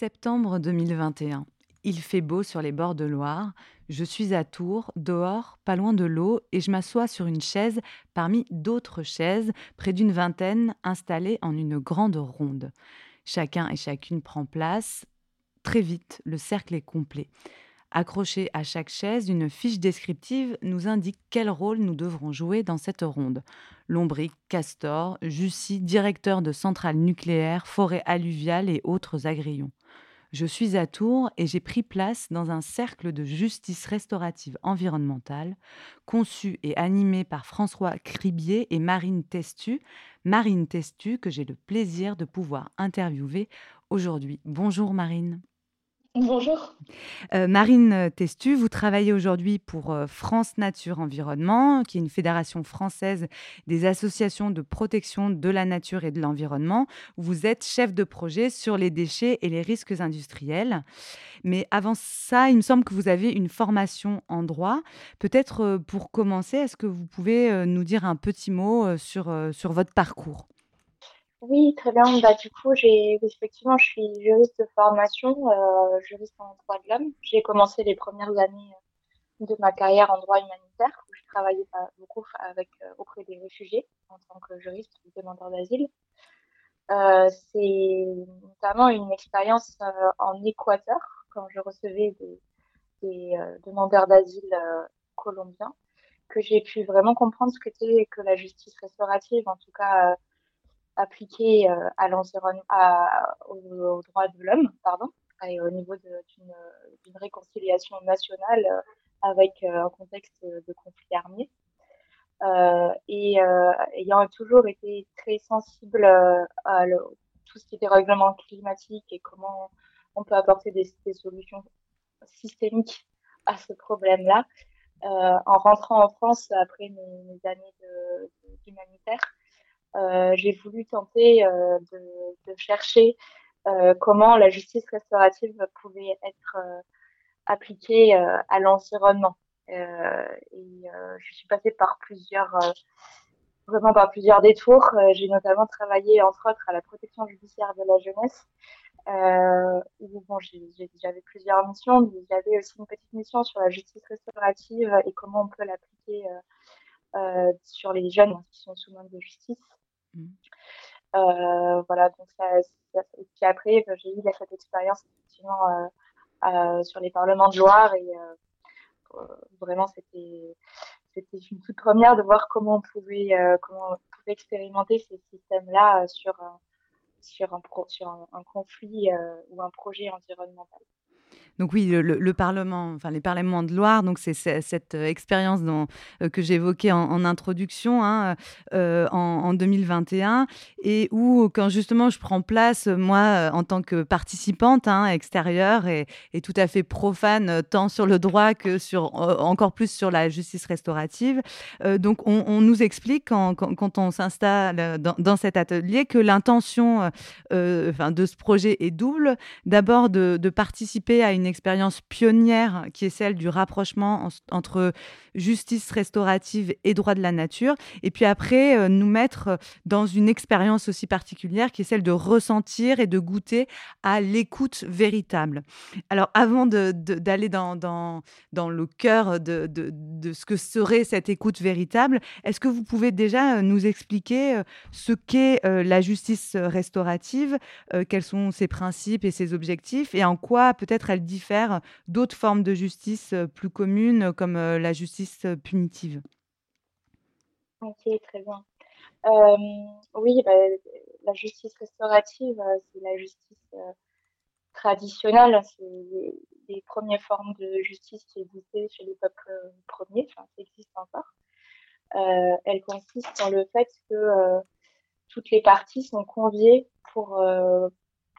Septembre 2021. Il fait beau sur les bords de Loire. Je suis à Tours, dehors, pas loin de l'eau, et je m'assois sur une chaise parmi d'autres chaises, près d'une vingtaine, installées en une grande ronde. Chacun et chacune prend place. Très vite, le cercle est complet. Accroché à chaque chaise, une fiche descriptive nous indique quel rôle nous devrons jouer dans cette ronde. Lombric, Castor, Jussy, directeur de centrale nucléaire, forêt alluviale et autres agrillons. Je suis à Tours et j'ai pris place dans un cercle de justice restaurative environnementale conçu et animé par François Cribier et Marine Testu. Marine Testu que j'ai le plaisir de pouvoir interviewer aujourd'hui. Bonjour Marine. Bonjour. Euh, Marine Testu, vous travaillez aujourd'hui pour euh, France Nature Environnement, qui est une fédération française des associations de protection de la nature et de l'environnement. Vous êtes chef de projet sur les déchets et les risques industriels. Mais avant ça, il me semble que vous avez une formation en droit. Peut-être euh, pour commencer, est-ce que vous pouvez nous dire un petit mot sur, sur votre parcours? Oui, très bien. Bah, du coup, j'ai effectivement, je suis juriste de formation, euh, juriste en droit de l'homme. J'ai commencé les premières années de ma carrière en droit humanitaire, où je travaillais beaucoup avec euh, auprès des réfugiés en tant que juriste ou demandeur d'asile. Euh, c'est notamment une expérience euh, en Équateur quand je recevais des, des euh, demandeurs d'asile colombiens que j'ai pu vraiment comprendre ce que c'était que la justice restaurative, en tout cas appliqué euh, à l'environnement, aux, droits de l'homme, pardon, et au niveau d'une réconciliation nationale euh, avec euh, un contexte de conflit armé. et ayant toujours été très sensible à tout ce qui était règlement climatique et comment on peut apporter des, solutions systémiques à ce problème-là. en rentrant en France après mes, mes années d'humanitaire, j'ai voulu tenter euh, de, de, chercher euh, comment la justice restaurative pouvait être appliquée à l'environnement. et je suis passée par plusieurs vraiment par plusieurs détours. j'ai notamment travaillé, entre autres, à la protection judiciaire de la jeunesse, euh, où bon, j'avais plusieurs missions, mais j'avais aussi une petite mission sur la justice restaurative et comment on peut l'appliquer euh, sur les jeunes qui sont sous main de justice. Mmh. Euh, voilà, donc ça, et puis après, euh, j'ai eu cette expérience euh, euh, sur les parlements de Loire et vraiment c'était une toute première de voir comment on pouvait expérimenter ces systèmes-là sur un conflit ou un projet environnemental. Donc oui, le, Parlement, enfin les parlements de Loire, donc c'est cette euh, expérience euh, que j'évoquais en, introduction hein, euh, en, 2021 et où quand justement je prends place moi en tant que participante hein, extérieure et, tout à fait profane tant sur le droit que sur encore plus sur la justice restaurative. donc on, nous explique quand, on s'installe dans, cet atelier que l'intention de ce projet est double. D'abord de participer à une expérience pionnière qui est celle du rapprochement entre justice restaurative et droit de la nature. Et puis après, euh, nous mettre dans une expérience aussi particulière qui est celle de ressentir et de goûter à l'écoute véritable. Alors avant d'aller dans, le cœur de, ce que serait cette écoute véritable, est-ce que vous pouvez déjà euh, nous expliquer euh, ce qu'est la justice restaurative, quels sont ses principes et ses objectifs et en quoi peut-être elle diffère d'autres formes de justice euh, plus communes comme euh, la justice euh, punitive Ok, très bien. Euh, oui, bah, la justice restaurative, c'est la justice traditionnelle, c'est les, premières formes de justice qui existaient chez les peuples premiers, enfin, ça existe encore. Euh, elle consiste dans le fait que toutes les parties sont conviées pour,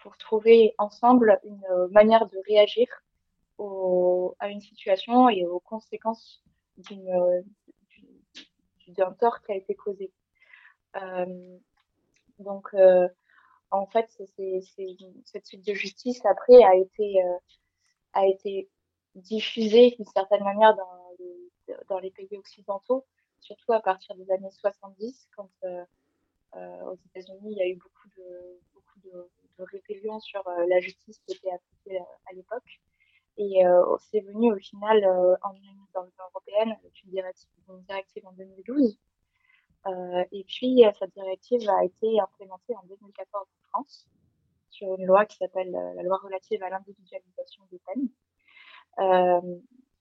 pour trouver ensemble une manière de réagir à une situation et aux conséquences d'un tort qui a été causé. Euh, donc, euh, en fait, cette suite de justice après a été, euh, a été diffusée d'une certaine manière dans les, dans les pays occidentaux, surtout à partir des années 70, quand euh, aux États-Unis il y a eu beaucoup de, beaucoup de rébellion sur la justice qui était appliquée à l'époque. Et c'est venu au final en Union européenne avec une directive, une directive en 2012. et puis, cette directive a été implémentée en 2014 en France sur une loi qui s'appelle la loi relative à l'individualisation des peines.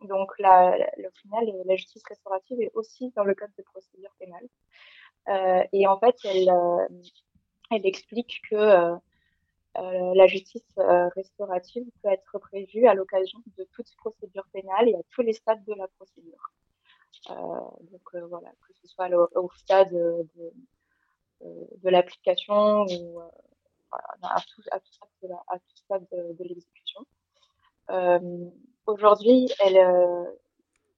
donc, la, au final, la justice restaurative est aussi dans le code de procédure pénale. Euh, et en fait, elle, euh, elle explique que euh, la justice restaurative peut être prévue à l'occasion de toute procédure pénale et à tous les stades de la procédure. donc voilà, que ce soit au, stade de, de l'application ou à, tout, stade de, de, l'exécution. Aujourd'hui,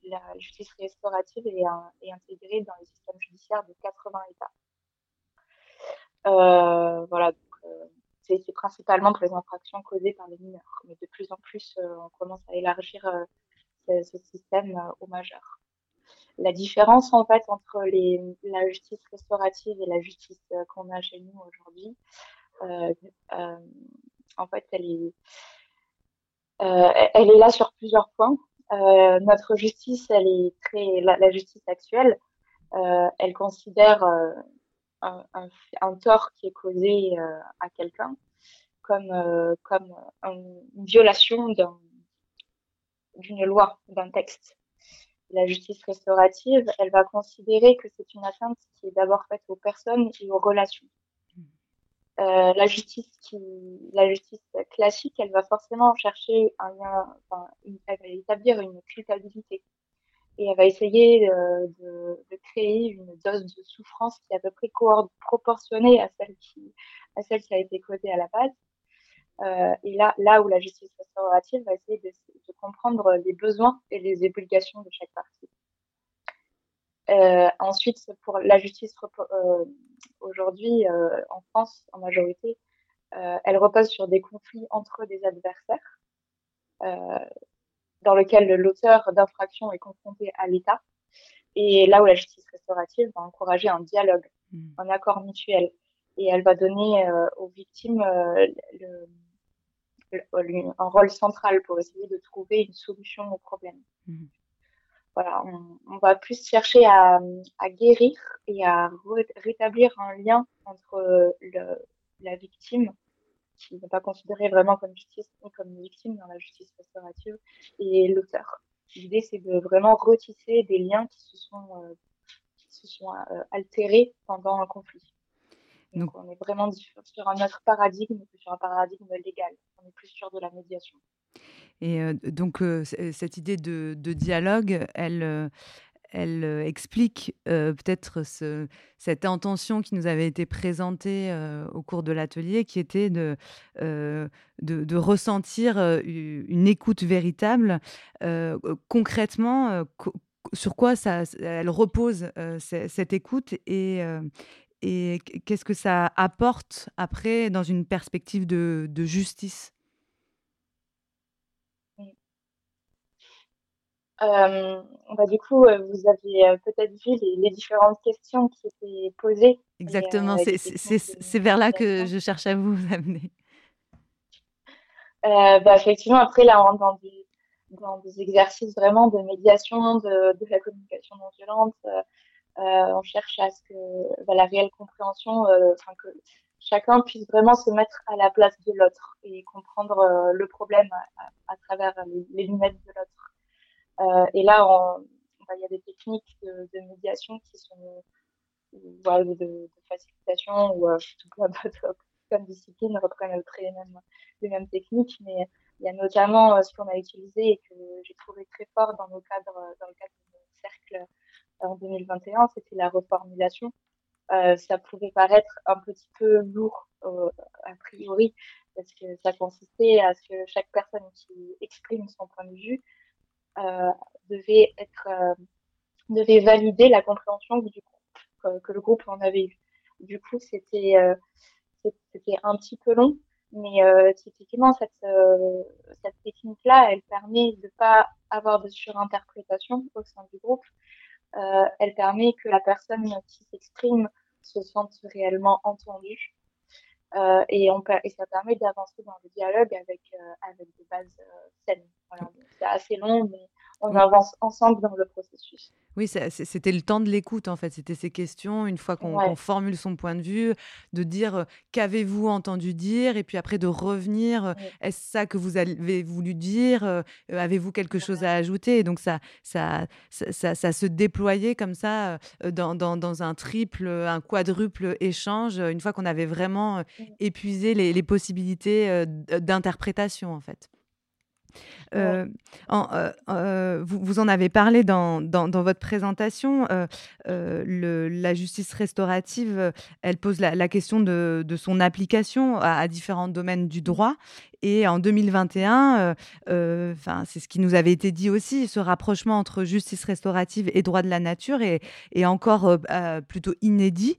la justice restaurative est, intégrée dans les systèmes judiciaires de 80 États. Euh, voilà, euh, c'est principalement pour les infractions causées par les mineurs, mais de plus en plus, euh, on commence à élargir ce, système aux majeurs. La différence en fait entre la justice restaurative et la justice qu'on a chez nous aujourd'hui, en fait, elle est, là sur plusieurs points. Euh, notre justice, elle est très, la, justice actuelle, euh, elle considère euh, un, un, tort qui est causé à quelqu'un comme, comme une violation d'une loi, d'un texte. La justice restaurative, elle va considérer que c'est une atteinte qui est d'abord faite aux personnes et aux relations. Euh, la justice qui, la justice classique, elle va forcément chercher un lien, enfin, elle va établir une culpabilité et elle va essayer de, de, de, créer une dose de souffrance qui est à peu près proportionnée à celle qui, à celle qui a été causée à la base. Euh, et là, là où la justice restaurative va essayer de, de, comprendre les besoins et les obligations de chaque partie. Euh, ensuite, pour la justice euh, aujourd'hui euh, en France, en majorité, elle repose sur des conflits entre des adversaires, dans lequel l'auteur d'infraction est confronté à l'État, et là où la justice restaurative va encourager un dialogue, mmh. un accord mutuel, et elle va donner aux victimes le, un rôle central pour essayer de trouver une solution au problème. Mmh voilà, on, va plus chercher à, guérir et à rétablir un lien entre le, la victime, qui n'est pas considérée vraiment comme justice, mais comme victime dans la justice restaurative, et l'auteur. L'idée, c'est de vraiment retisser des liens qui se sont, euh, qui se sont euh, altérés pendant un conflit. Donc, on est vraiment sur un autre paradigme que sur un paradigme légal. On est plus sûr de la médiation. Et donc, cette idée de, dialogue, elle, elle explique peut-être ce, cette intention qui nous avait été présentée au cours de l'atelier, qui était de, ressentir une écoute véritable. concrètement, sur quoi ça, elle repose cette écoute et, qu'est-ce que ça apporte après dans une perspective de justice? Euh, bah, du coup, euh, vous avez euh, peut-être vu les, différentes questions qui étaient posées. Exactement, c'est vers là que je cherche à vous amener. bah, effectivement, après, là, on rentre dans des, dans des exercices vraiment de médiation, de, de la communication non violente. on cherche à ce que bah, la réelle compréhension, enfin que chacun puisse vraiment se mettre à la place de l'autre et comprendre le problème à, travers les lunettes de l'autre. Euh, et là, bah, il y a des techniques de, médiation qui sont de, facilitation ou euh, comme discipline reprennent les mêmes, les mêmes techniques, mais il y a notamment euh, ce qu'on a utilisé et que j'ai trouvé très fort dans, nos cadres, dans le cadre de mon cercle en 2021, c'était la reformulation. ça pouvait paraître un petit peu lourd a priori, parce que ça consistait à ce que chaque personne qui exprime son point de vue euh, devait être euh, devait valider la compréhension du groupe que, le groupe en avait eu. Du coup, c'était euh, c'était un petit peu long, mais euh, typiquement cette cette technique-là, elle permet de pas avoir de surinterprétation au sein du groupe. Euh, elle permet que la personne qui s'exprime se sente réellement entendue. Et, on, et ça permet d'avancer dans le dialogue avec, avec des bases saines. Voilà. C'est assez long, mais on avance ensemble dans le processus. Oui, c'était le temps de l'écoute, en fait. C'était ces questions, une fois qu'on formule son point de vue, de dire euh, qu'avez-vous entendu dire, et puis après de revenir, euh, est-ce ça que vous avez voulu dire, euh, avez-vous quelque chose à ajouter? Et donc ça ça, ça, ça, se déployait comme ça dans, dans, dans, un triple, un quadruple échange, une fois qu'on avait vraiment épuisé les, les possibilités d'interprétation, en fait. Euh, euh, euh, vous, vous, en avez parlé dans, dans, votre présentation. Le, la justice restaurative, elle pose la, question de, de, son application à, différents domaines du droit. Et en 2021, enfin c'est ce qui nous avait été dit aussi, ce rapprochement entre justice restaurative et droit de la nature est, est encore plutôt inédit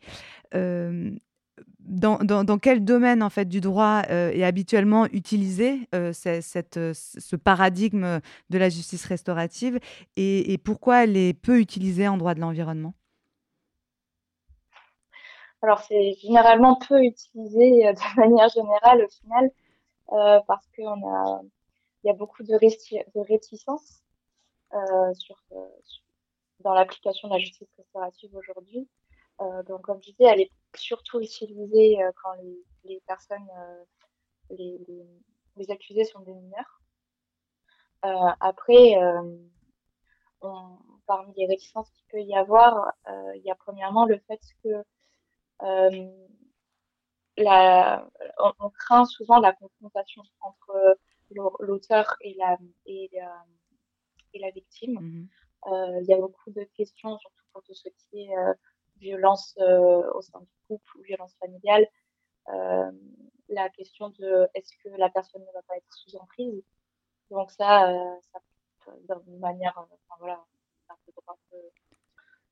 dans, quel domaine en fait du droit euh, est habituellement utilisé euh, euh, ce paradigme de la justice restaurative et, pourquoi elle est peu utilisée en droit de l'environnement? Alors c'est généralement peu utilisé de manière générale au final parce qu'il y a beaucoup de, de réticence sur, dans l'application de la justice restaurative aujourd'hui. Donc comme je disais, elle est surtout utilisé euh, quand les, les personnes, euh, les, les, accusés sont des mineurs. Euh, après, on, parmi les réticences qu'il peut y avoir, il y a premièrement le fait que la, on, craint souvent la confrontation entre l'auteur et la, et, la, et la victime. Mmh il y a beaucoup de questions, surtout pour tout ce qui est violence euh, au sein du couple ou violence familiale, euh, la question de est-ce que la personne ne va pas être sous emprise. Donc ça, euh, ça d'une manière, enfin, voilà, un peu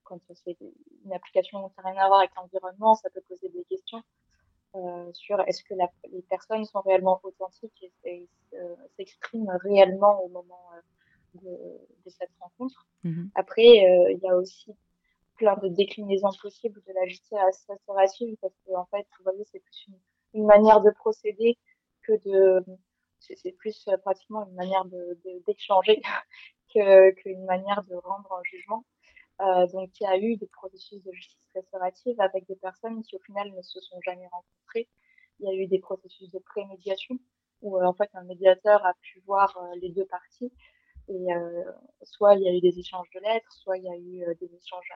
quand c'est une application qui n'a rien à voir avec l'environnement, ça peut poser des questions euh, sur est-ce que la, les personnes sont réellement authentiques et, s'expriment réellement au moment de, de, cette rencontre. Mm-hmm. Après, il y a aussi plein de déclinaisons possibles de la justice restaurative parce que en fait, vous voyez, c'est plus une, manière de procéder que de c'est plus euh, pratiquement une manière de d'échanger que qu'une manière de rendre un jugement. Euh, donc, il y a eu des processus de justice restaurative avec des personnes qui, au final, ne se sont jamais rencontrées. Il y a eu des processus de prémédiation où, euh, en fait, un médiateur a pu voir les deux parties et euh, soit il y a eu des échanges de lettres, soit il y a eu euh, des échanges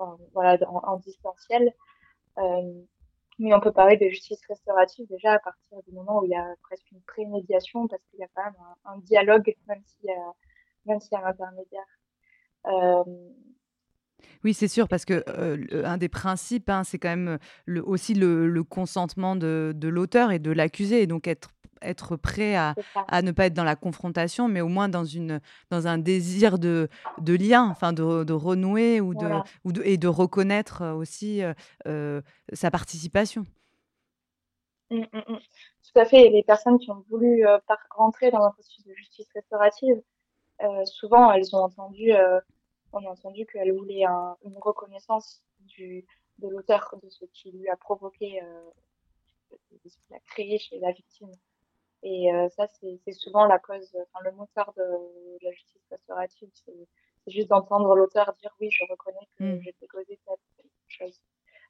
euh, voilà, en, distanciel. mais on peut parler de justice restaurative déjà à partir du moment où il y a presque une prémédiation, parce qu'il y a quand même un, dialogue, même s'il y a un intermédiaire. Oui, c'est sûr, parce que un des principes, hein, c'est quand même le, aussi le, le consentement de, de l'auteur et de l'accusé, et donc être être prêt à, à, ne pas être dans la confrontation, mais au moins dans, une, dans un désir de, de lien, enfin de, de renouer ou de, ou de, et de reconnaître aussi euh, sa participation. Mmh, mmh, mmh. Tout à fait. Les personnes qui ont voulu rentrer dans un processus de justice restaurative, souvent elles ont entendu, on a entendu qu'elles voulaient une reconnaissance du, de l'auteur de ce qui lui a provoqué, de ce qu'il a créé chez la victime. Et euh, ça, c'est souvent la cause, enfin, le moteur de, la justice restaurative, c'est juste d'entendre l'auteur dire oui, je reconnais que mm. j'ai causer cette chose.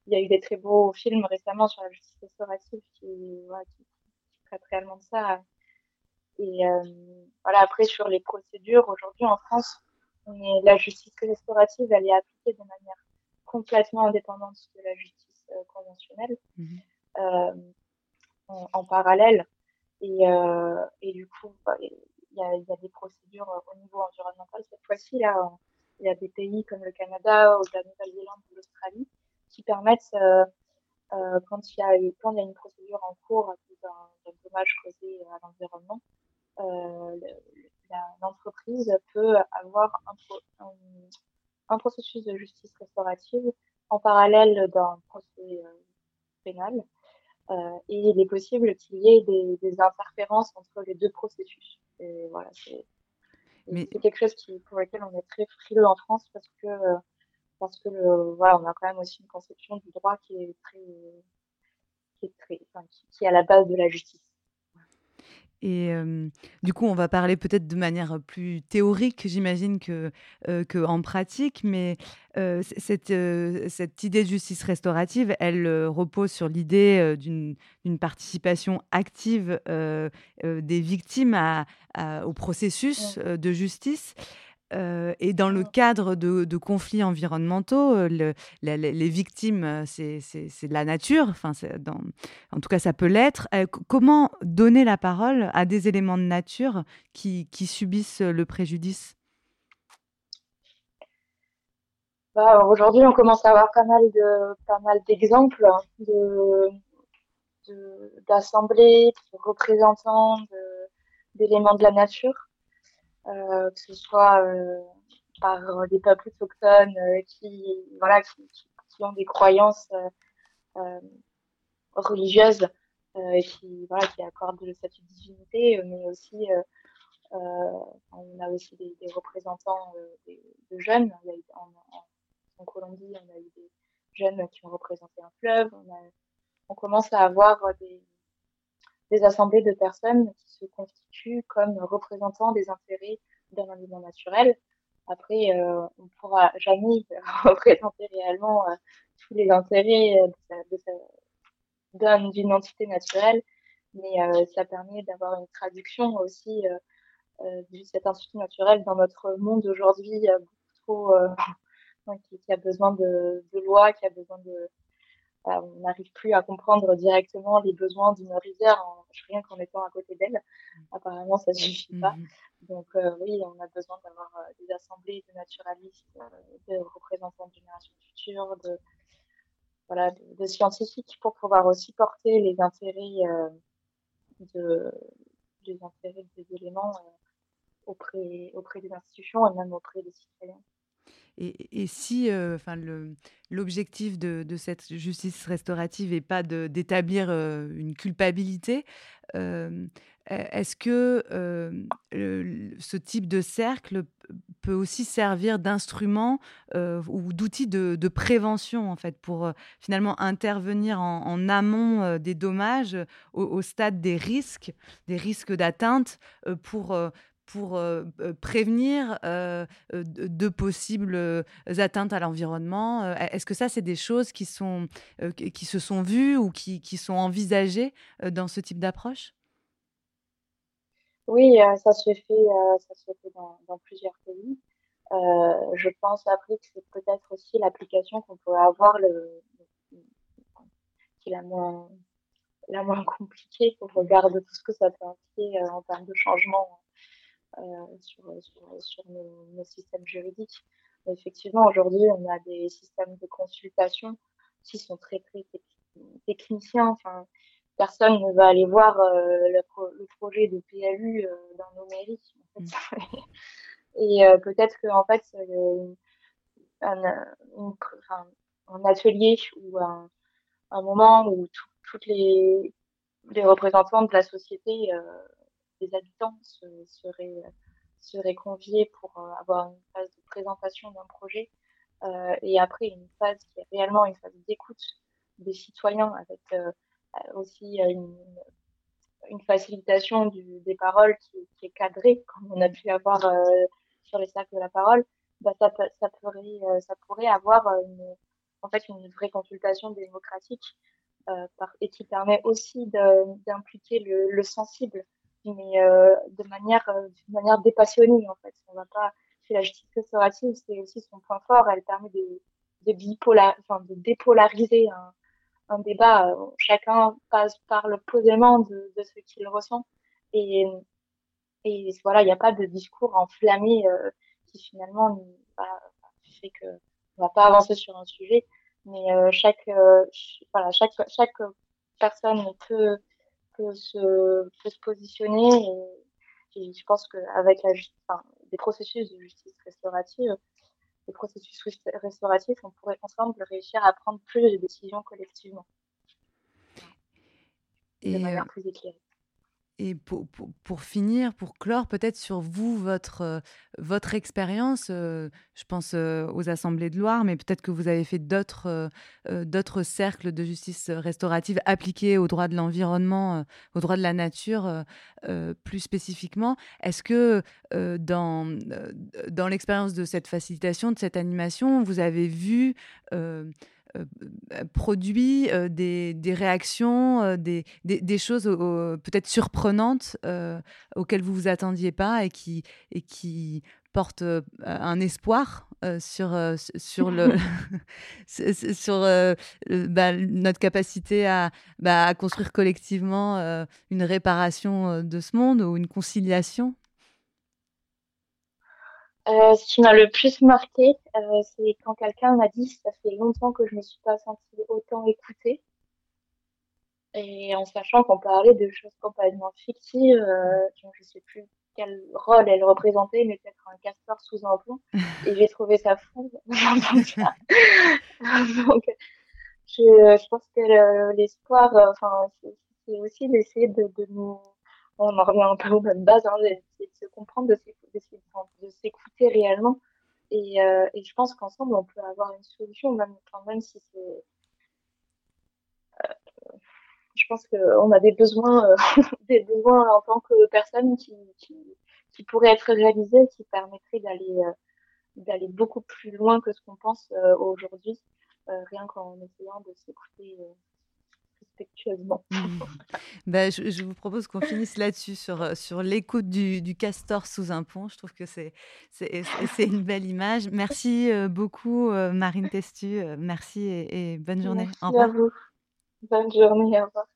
Il y a eu des très beaux films récemment sur la justice restaurative qui, voilà, qui, traitent réellement de ça. Et euh, voilà, après, sur les procédures, aujourd'hui en France, la justice restaurative, elle est appliquée de manière complètement indépendante de la justice euh, conventionnelle. Mm-hmm. Euh, en, en, parallèle, et, euh, et du coup, bah, il y, a, y, a, des procédures au niveau environnemental. Cette fois-ci, là, il y a des pays comme le Canada ou la Nouvelle-Zélande ou l'Australie qui permettent, euh, euh, quand il y a quand il y a une procédure en cours d'un dommage causé à l'environnement, l'entreprise peut avoir un, un, un, processus de justice restaurative en parallèle d'un procès pénal euh, et il est possible qu'il y ait des, des, interférences entre les deux processus. Et voilà, c'est Mais... quelque chose qui, pour lequel on est très frileux en France parce que parce que le, voilà, on a quand même aussi une conception du droit qui est très qui qui est, très, qui est à la base de la justice. Et du coup, on va parler peut-être de manière plus théorique, j'imagine, que, que en pratique, mais cette, cette idée de justice restaurative, elle repose sur l'idée d'une participation active des victimes à, au processus de justice. Euh, et dans le cadre de, conflits environnementaux, euh, les victimes, euh, c'est de la nature, enfin, en tout cas ça peut l'être. comment donner la parole à des éléments de nature qui, subissent le préjudice? Bah, Aujourd'hui, on commence à avoir pas mal de d'exemples de d'assemblées, de, représentants d'éléments de la nature que ce soit euh, par des peuples autochtones euh, qui, voilà, qui, qui, ont des croyances religieuses et qui, voilà, qui accordent le statut de divinité, mais aussi on a aussi des, des représentants de jeunes. en, en, Colombie, on a eu des jeunes qui ont représenté un fleuve. On, a, on commence à avoir des, des assemblées de personnes qui se constituent comme représentants des intérêts d'un aliment naturel. Après, euh, on ne pourra jamais représenter réellement euh, tous les intérêts euh, d'une entité naturelle, mais ça permet d'avoir une traduction aussi de cet institut naturel dans notre monde aujourd'hui trop qui, qui, a besoin de, de lois, qui a besoin de, on n'arrive plus à comprendre directement les besoins d'une rivière en, rien qu'en étant à côté d'elle. Apparemment, ça suffit pas. Mhm. Donc euh, oui, on a besoin d'avoir euh, des assemblées de naturalistes, euh, de représentants de générations futures, de voilà, de, scientifiques pour pouvoir aussi porter les intérêts de les intérêts des éléments auprès auprès des institutions et même auprès des citoyens. Et, si enfin l'objectif de, cette justice restaurative n'est pas d'établir une culpabilité, e, est-ce que ce type de cercle peut aussi servir d'instrument ou d'outil de, prévention en fait pour finalement intervenir en, amont des dommages au, au, stade des risques, des risques d'atteinte pour pour prévenir de possibles atteintes à l'environnement Est-ce que ça, c'est des choses qui, sont, qui se sont vues ou qui, qui sont envisagées dans ce type d'approche? Oui, ça se fait, ça se fait dans, dans plusieurs pays. je pense après que c'est peut-être aussi l'application qu'on peut avoir le, qui est la moins, la moins compliquée au regard de tout ce que ça peut impliquer en termes de changement sur, sur, sur nos, nos, systèmes juridiques. effectivement, aujourd'hui, on a des systèmes de consultation qui sont très, très techniciens. Enfin, personne ne va aller voir euh, le, le, projet de PLU euh, dans nos mairies. En fait. Mm. Et euh, peut-être que en fait, un, un, un, atelier ou un, un moment où toutes les, les représentants de la société les habitants seraient, seraient conviés pour euh, avoir une phase de présentation d'un projet euh, et après une phase qui est réellement une phase d'écoute des citoyens avec euh, aussi une, facilitation des paroles qui, est cadrée, comme on a pu avoir sur les cercles de la parole, bah, ça, pourrait, avoir une, en fait une vraie consultation démocratique euh, et qui permet aussi d'impliquer le, sensible mais euh, de manière, euh, d'une manière dépassionnée en fait. On va pas, la justice restaurative, c'est aussi son point fort. Elle permet de, de bipolar, enfin, de dépolariser un, un débat. Chacun passe, parle posément de, de ce qu'il ressent et, et voilà, il n'y a pas de discours enflammé euh, qui finalement bah, fait que on va pas avancer sur un sujet. Mais euh, chaque, euh, voilà, chaque, chaque personne peut peut se, peut se positionner. Et, je pense qu'avec la, enfin, des processus de justice restaurative, des processus restauratifs, on pourrait ensemble réussir à prendre plus de décisions collectivement. Et de manière plus éclairée. Et pour, pour, finir, pour clore peut-être sur vous, votre, euh, votre expérience, euh, je pense euh, aux Assemblées de Loire, mais peut-être que vous avez fait d'autres d'autres cercles de justice restaurative appliqués au droit de l'environnement, au droit de la nature plus spécifiquement. Est-ce que dans, dans l'expérience de cette facilitation, de cette animation, vous avez vu produit euh, des, des, réactions, des, des, choses peut-être surprenantes auxquelles vous vous attendiez pas et qui, et qui portent un espoir sur, sur, le sur bah, notre capacité à, bah, à construire collectivement une réparation de ce monde ou une conciliation euh, ce qui m'a le plus marqué, euh, c'est quand quelqu'un m'a dit ça fait longtemps que je ne me suis pas sentie autant écoutée. Et en sachant qu'on parlait de choses complètement fictives, euh, je ne sais plus quel rôle elle représentait, mais peut-être un castor sous un pont. Et j'ai trouvé ça fou Donc, je, je pense que l'espoir, enfin, c'est aussi d'essayer de, de nous on en revient un peu aux mêmes bases, hein, d'essayer de se comprendre, de s'écouter réellement. Et, euh, et, je pense qu'ensemble, on peut avoir une solution, même, même si c'est. Euh, je pense qu'on a des besoins, euh, des besoins en tant que personne qui, qui, qui pourraient être réalisés, qui permettraient d'aller d'aller beaucoup plus loin que ce qu'on pense aujourd'hui, rien qu'en essayant de s'écouter respectueusement. Mmh. Bah, je, vous propose qu'on finisse là-dessus, sur, euh, sur l'écoute du, du, castor sous un pont. Je trouve que c'est, une belle image. Merci euh, beaucoup, euh, Marine Testu. Merci et, et bonne journée. Merci au revoir. À vous. Bonne journée. Au revoir.